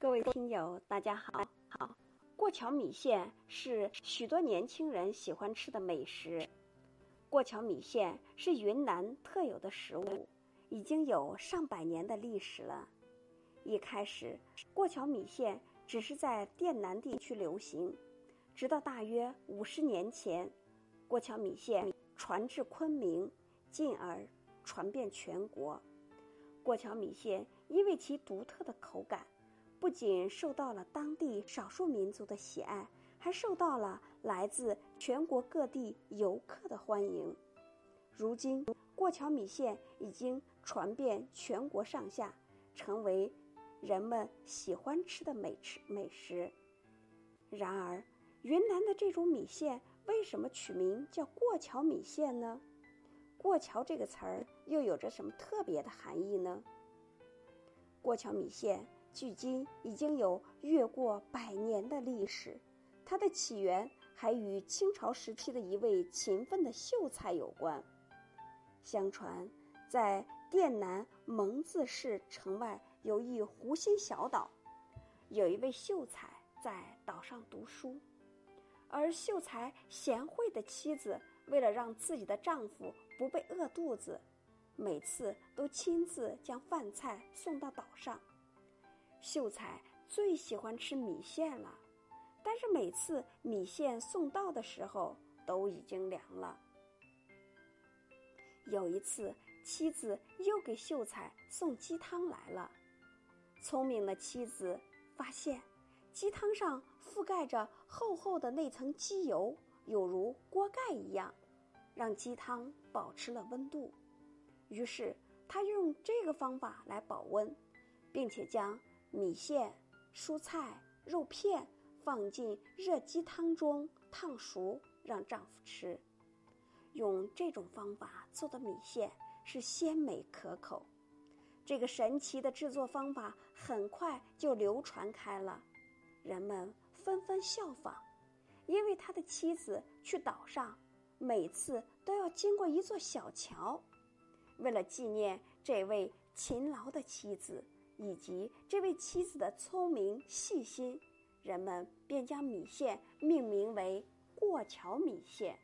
各位听友，大家好。好，过桥米线是许多年轻人喜欢吃的美食。过桥米线是云南特有的食物，已经有上百年的历史了。一开始，过桥米线只是在滇南地区流行，直到大约五十年前，过桥米线传至昆明，进而传遍全国。过桥米线因为其独特的口感，不仅受到了当地少数民族的喜爱，还受到了来自全国各地游客的欢迎。如今，过桥米线已经传遍全国上下，成为人们喜欢吃的美食美食。然而，云南的这种米线为什么取名叫过桥米线呢？过桥这个词儿又有着什么特别的含义呢？过桥米线距今已经有越过百年的历史，它的起源还与清朝时期的一位勤奋的秀才有关。相传，在滇南蒙自市城外有一湖心小岛，有一位秀才在岛上读书，而秀才贤惠的妻子为了让自己的丈夫。不被饿肚子，每次都亲自将饭菜送到岛上。秀才最喜欢吃米线了，但是每次米线送到的时候都已经凉了。有一次，妻子又给秀才送鸡汤来了，聪明的妻子发现鸡汤上覆盖着厚厚的那层鸡油，有如锅盖一样。让鸡汤保持了温度，于是他用这个方法来保温，并且将米线、蔬菜、肉片放进热鸡汤中烫熟，让丈夫吃。用这种方法做的米线是鲜美可口。这个神奇的制作方法很快就流传开了，人们纷纷效仿，因为他的妻子去岛上。每次都要经过一座小桥，为了纪念这位勤劳的妻子以及这位妻子的聪明细心，人们便将米线命名为过桥米线。